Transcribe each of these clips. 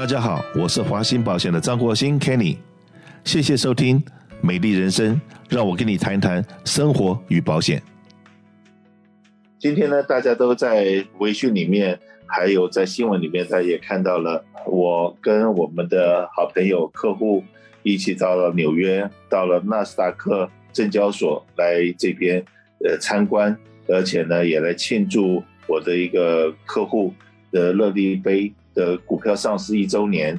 大家好，我是华兴保险的张国兴 Kenny，谢谢收听《美丽人生》，让我跟你谈谈生活与保险。今天呢，大家都在微信里面，还有在新闻里面，大家也看到了，我跟我们的好朋友、客户一起到了纽约，到了纳斯达克证交所来这边呃参观，而且呢，也来庆祝我的一个客户的乐利杯的股票上市一周年。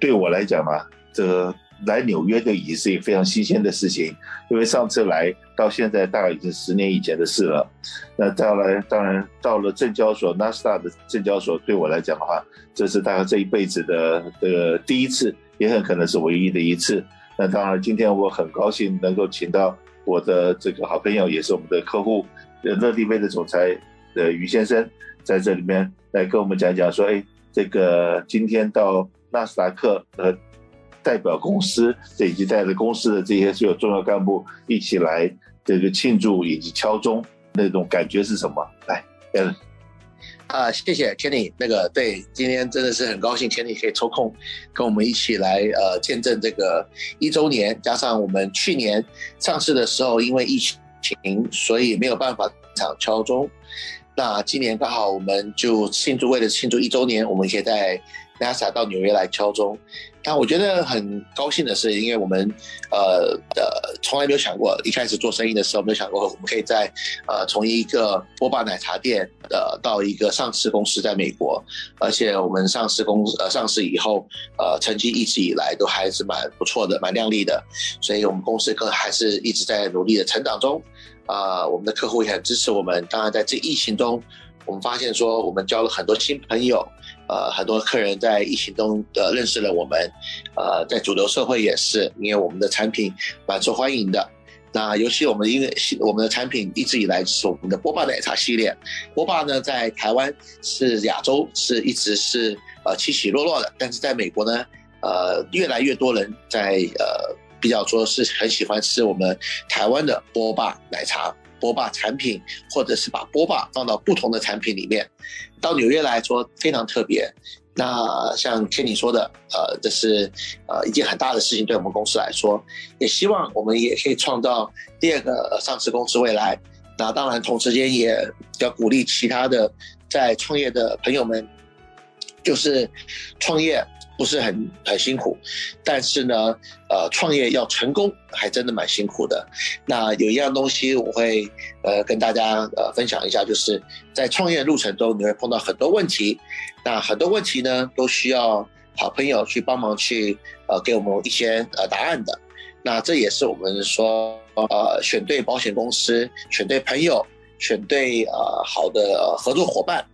对我来讲嘛，这来纽约的已是一非常新鲜的事情，因为上次来到现在大概已经十年以前的事了。那再来，当然到了证交所纳斯达的证交所，对我来讲的话，这是大概这一辈子的这个第一次，也很可能是唯一的一次。那当然，今天我很高兴能够请到我的这个好朋友，也是我们的客户，乐迪杯的总裁的于先生，在这里面来跟我们讲讲说，哎，这个今天到纳斯达克呃。代表公司，以及带着公司的这些所有重要干部一起来这个庆祝以及敲钟，那种感觉是什么？来，嗯，啊，谢谢 Kenny，那个对，今天真的是很高兴，Kenny 可以抽空跟我们一起来呃见证这个一周年，加上我们去年上市的时候因为疫情，所以没有办法场敲钟，那今年刚好我们就庆祝，为了庆祝一周年，我们可以在 NASA 到纽约来敲钟。但我觉得很高兴的是，因为我们呃呃从来没有想过，一开始做生意的时候没有想过，我们可以在呃从一个波霸奶茶店呃到一个上市公司在美国，而且我们上市公司呃上市以后呃成绩一直以来都还是蛮不错的，蛮亮丽的，所以我们公司更还是一直在努力的成长中，啊，我们的客户也很支持我们。当然在这疫情中，我们发现说我们交了很多新朋友。呃，很多客人在疫情中的认识了我们，呃，在主流社会也是，因为我们的产品蛮受欢迎的。那尤其我们因为我们的产品一直以来是我们的波霸奶茶系列，波霸呢在台湾是亚洲是一直是呃起起落落的，但是在美国呢，呃，越来越多人在呃比较说是很喜欢吃我们台湾的波霸奶茶。波霸产品，或者是把波霸放到不同的产品里面，到纽约来说非常特别。那像听你说的，呃，这是呃一件很大的事情，对我们公司来说，也希望我们也可以创造第二个上市公司未来。那当然，同时间也要鼓励其他的在创业的朋友们，就是创业。不是很很辛苦，但是呢，呃，创业要成功还真的蛮辛苦的。那有一样东西我会呃跟大家呃分享一下，就是在创业路程中你会碰到很多问题，那很多问题呢都需要好朋友去帮忙去呃给我们一些呃答案的。那这也是我们说呃选对保险公司，选对朋友，选对呃好的合作伙伴。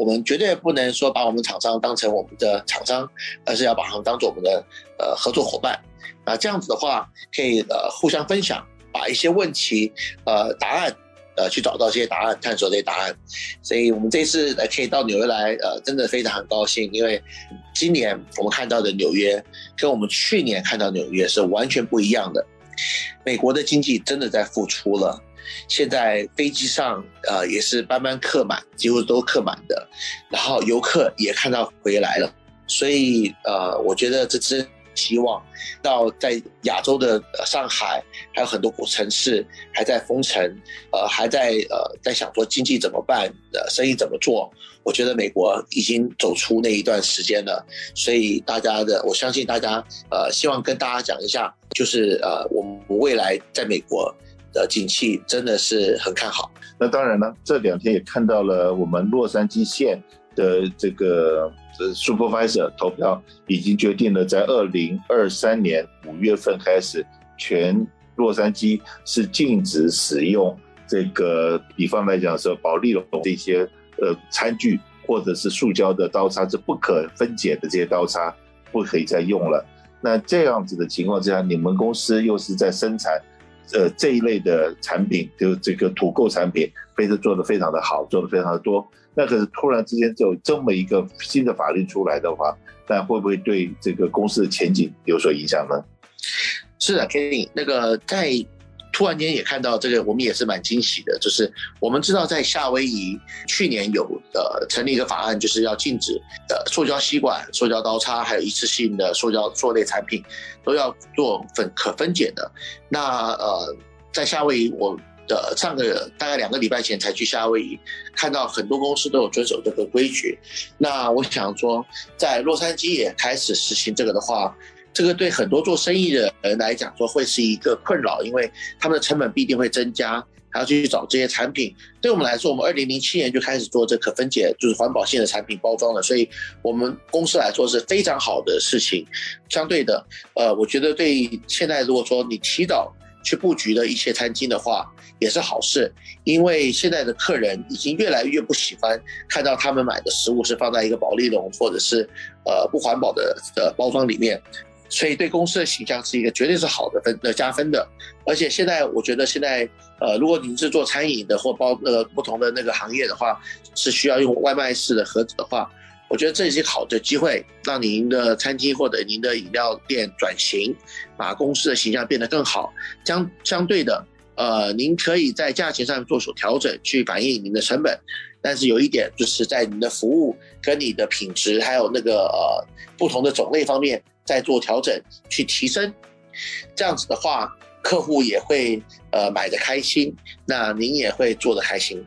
我们绝对不能说把我们厂商当成我们的厂商，而是要把他们当做我们的呃合作伙伴。那这样子的话，可以呃互相分享，把一些问题呃答案呃去找到这些答案，探索这些答案。所以我们这次来可以到纽约来，呃，真的非常很高兴，因为今年我们看到的纽约跟我们去年看到纽约是完全不一样的。美国的经济真的在复出了。现在飞机上，呃，也是班班客满，几乎都客满的。然后游客也看到回来了，所以呃，我觉得这支希望到在亚洲的上海，还有很多古城市还在封城，呃，还在呃在想说经济怎么办，呃，生意怎么做。我觉得美国已经走出那一段时间了，所以大家的，我相信大家，呃，希望跟大家讲一下，就是呃，我们未来在美国。的景气真的是很看好。那当然呢，这两天也看到了我们洛杉矶县的这个 supervisor 投票，已经决定了在二零二三年五月份开始，全洛杉矶是禁止使用这个，比方来讲说保利龙这些呃餐具或者是塑胶的刀叉，是不可分解的这些刀叉，不可以再用了。那这样子的情况之下，你们公司又是在生产。呃，这一类的产品，就这个土购产品，非是做的非常的好，做的非常的多。那可是突然之间就这么一个新的法律出来的话，那会不会对这个公司的前景有所影响呢？是的，Kenny，那个在突然间也看到这个，我们也是蛮惊喜的。就是我们知道，在夏威夷去年有呃成立一个法案，就是要禁止呃塑胶吸管、塑胶刀叉，还有一次性的塑胶塑类产品都要做分可分解的。那呃，在夏威夷，我的上个大概两个礼拜前才去夏威夷，看到很多公司都有遵守这个规矩。那我想说，在洛杉矶也开始实行这个的话。这个对很多做生意的人来讲说会是一个困扰，因为他们的成本必定会增加，还要去找这些产品。对我们来说，我们二零零七年就开始做这可分解，就是环保性的产品包装了，所以我们公司来说是非常好的事情。相对的，呃，我觉得对现在如果说你提早去布局的一些餐厅的话，也是好事，因为现在的客人已经越来越不喜欢看到他们买的食物是放在一个保利龙或者是呃不环保的的包装里面。所以对公司的形象是一个绝对是好的分的加分的，而且现在我觉得现在呃，如果您是做餐饮的或包呃不同的那个行业的话，是需要用外卖式的盒子的话，我觉得这是好的机会，让您的餐厅或者您的饮料店转型，把公司的形象变得更好。相相对的，呃，您可以在价钱上做所调整，去反映您的成本，但是有一点就是在您的服务跟你的品质还有那个呃不同的种类方面。再做调整去提升，这样子的话，客户也会呃买的开心，那您也会做的开心。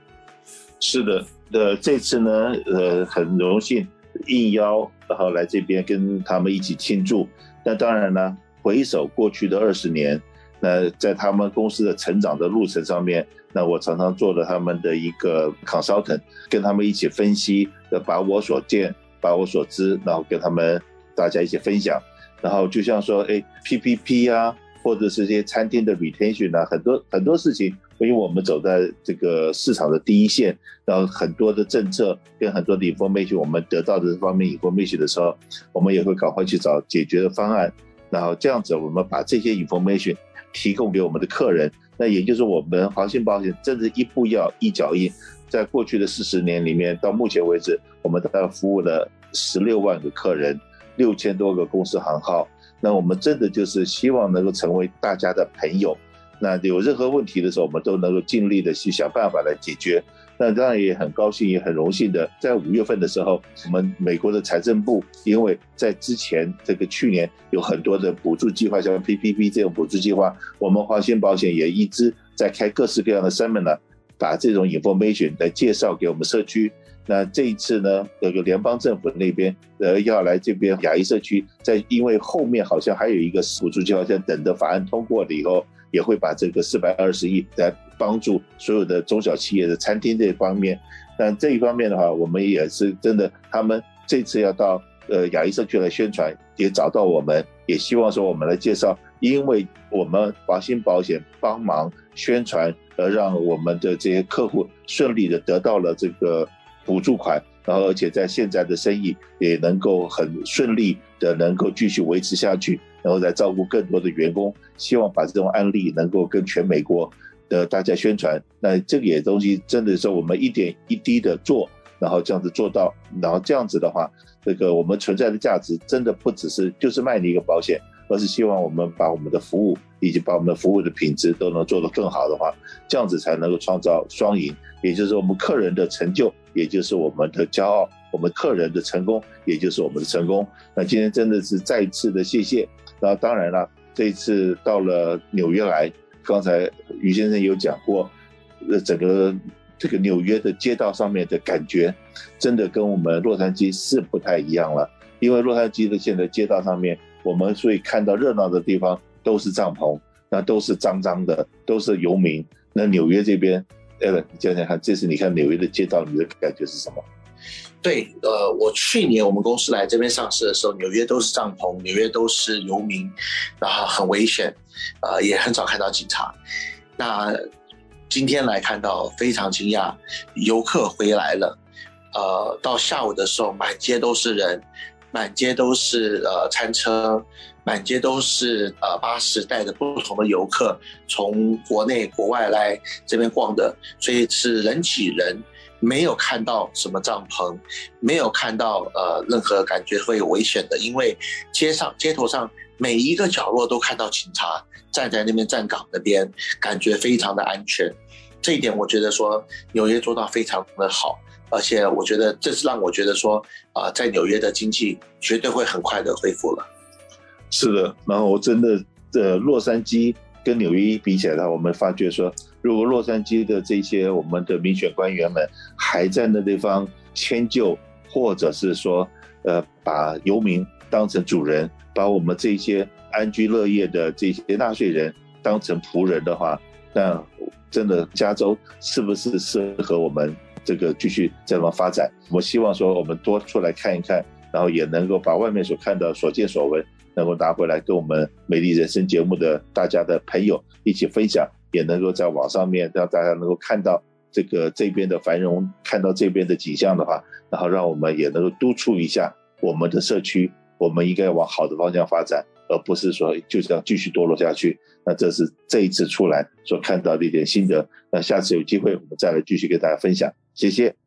是的，呃，这次呢，呃，很荣幸应邀然后来这边跟他们一起庆祝。那当然呢，回首过去的二十年，那在他们公司的成长的路程上面，那我常常做了他们的一个 consultant，跟他们一起分析，把我所见，把我所知，然后跟他们大家一起分享。然后就像说，哎，PPP 啊，或者是这些餐厅的 retention 啊，很多很多事情，因为我们走在这个市场的第一线，然后很多的政策跟很多的 information，我们得到的这方面 information 的时候，我们也会赶快去找解决的方案。然后这样子，我们把这些 information 提供给我们的客人，那也就是我们华信保险真的一步要一脚印，在过去的四十年里面，到目前为止，我们大概服务了十六万个客人。六千多个公司行号，那我们真的就是希望能够成为大家的朋友。那有任何问题的时候，我们都能够尽力的去想办法来解决。那当然也很高兴，也很荣幸的，在五月份的时候，我们美国的财政部，因为在之前这个去年有很多的补助计划，像 PPP 这种补助计划，我们华兴保险也一直在开各式各样的 seminar，把这种 information 来介绍给我们社区。那这一次呢，这个联邦政府那边呃要来这边亚裔社区，在因为后面好像还有一个补助计划，在等着法案通过了以后，也会把这个四百二十亿来帮助所有的中小企业的餐厅这一方面。但这一方面的话，我们也是真的，他们这次要到呃亚裔社区来宣传，也找到我们，也希望说我们来介绍，因为我们华兴保险帮忙宣传，而让我们的这些客户顺利的得到了这个。补助款，然后而且在现在的生意也能够很顺利的能够继续维持下去，然后再照顾更多的员工，希望把这种案例能够跟全美国的大家宣传。那这个也东西真的是我们一点一滴的做，然后这样子做到，然后这样子的话，这个我们存在的价值真的不只是就是卖你一个保险。而是希望我们把我们的服务以及把我们的服务的品质都能做得更好的话，这样子才能够创造双赢，也就是我们客人的成就，也就是我们的骄傲；我们客人的成功，也就是我们的成功。那今天真的是再次的谢谢。那当然了，这一次到了纽约来，刚才于先生有讲过，呃，整个这个纽约的街道上面的感觉，真的跟我们洛杉矶是不太一样了，因为洛杉矶的现在街道上面。我们所以看到热闹的地方都是帐篷，那都是脏脏的，都是游民。那纽约这边，艾伦，你讲讲看，这次你看纽约的街道，你的感觉是什么？对，呃，我去年我们公司来这边上市的时候，纽约都是帐篷，纽约都是游民，然后很危险，呃，也很少看到警察。那今天来看到非常惊讶，游客回来了，呃，到下午的时候满街都是人。满街都是呃餐车，满街都是呃巴士带着不同的游客从国内国外来这边逛的，所以是人挤人。没有看到什么帐篷，没有看到呃任何感觉会有危险的，因为街上街头上每一个角落都看到警察站在那边站岗那边，感觉非常的安全。这一点我觉得说纽约做到非常的好，而且我觉得这是让我觉得说啊，在纽约的经济绝对会很快的恢复了。是的，然后我真的的洛杉矶跟纽约比起来，我们发觉说，如果洛杉矶的这些我们的民选官员们还在那地方迁就，或者是说呃把游民当成主人，把我们这些安居乐业的这些纳税人当成仆人的话，那。真的，加州是不是适合我们这个继续这么发展？我希望说，我们多出来看一看，然后也能够把外面所看到、所见所闻，能够拿回来跟我们美丽人生节目的大家的朋友一起分享，也能够在网上面让大家能够看到这个这边的繁荣，看到这边的景象的话，然后让我们也能够督促一下我们的社区，我们应该往好的方向发展。而不是说就这样继续堕落下去，那这是这一次出来所看到的一点心得。那下次有机会我们再来继续给大家分享，谢谢。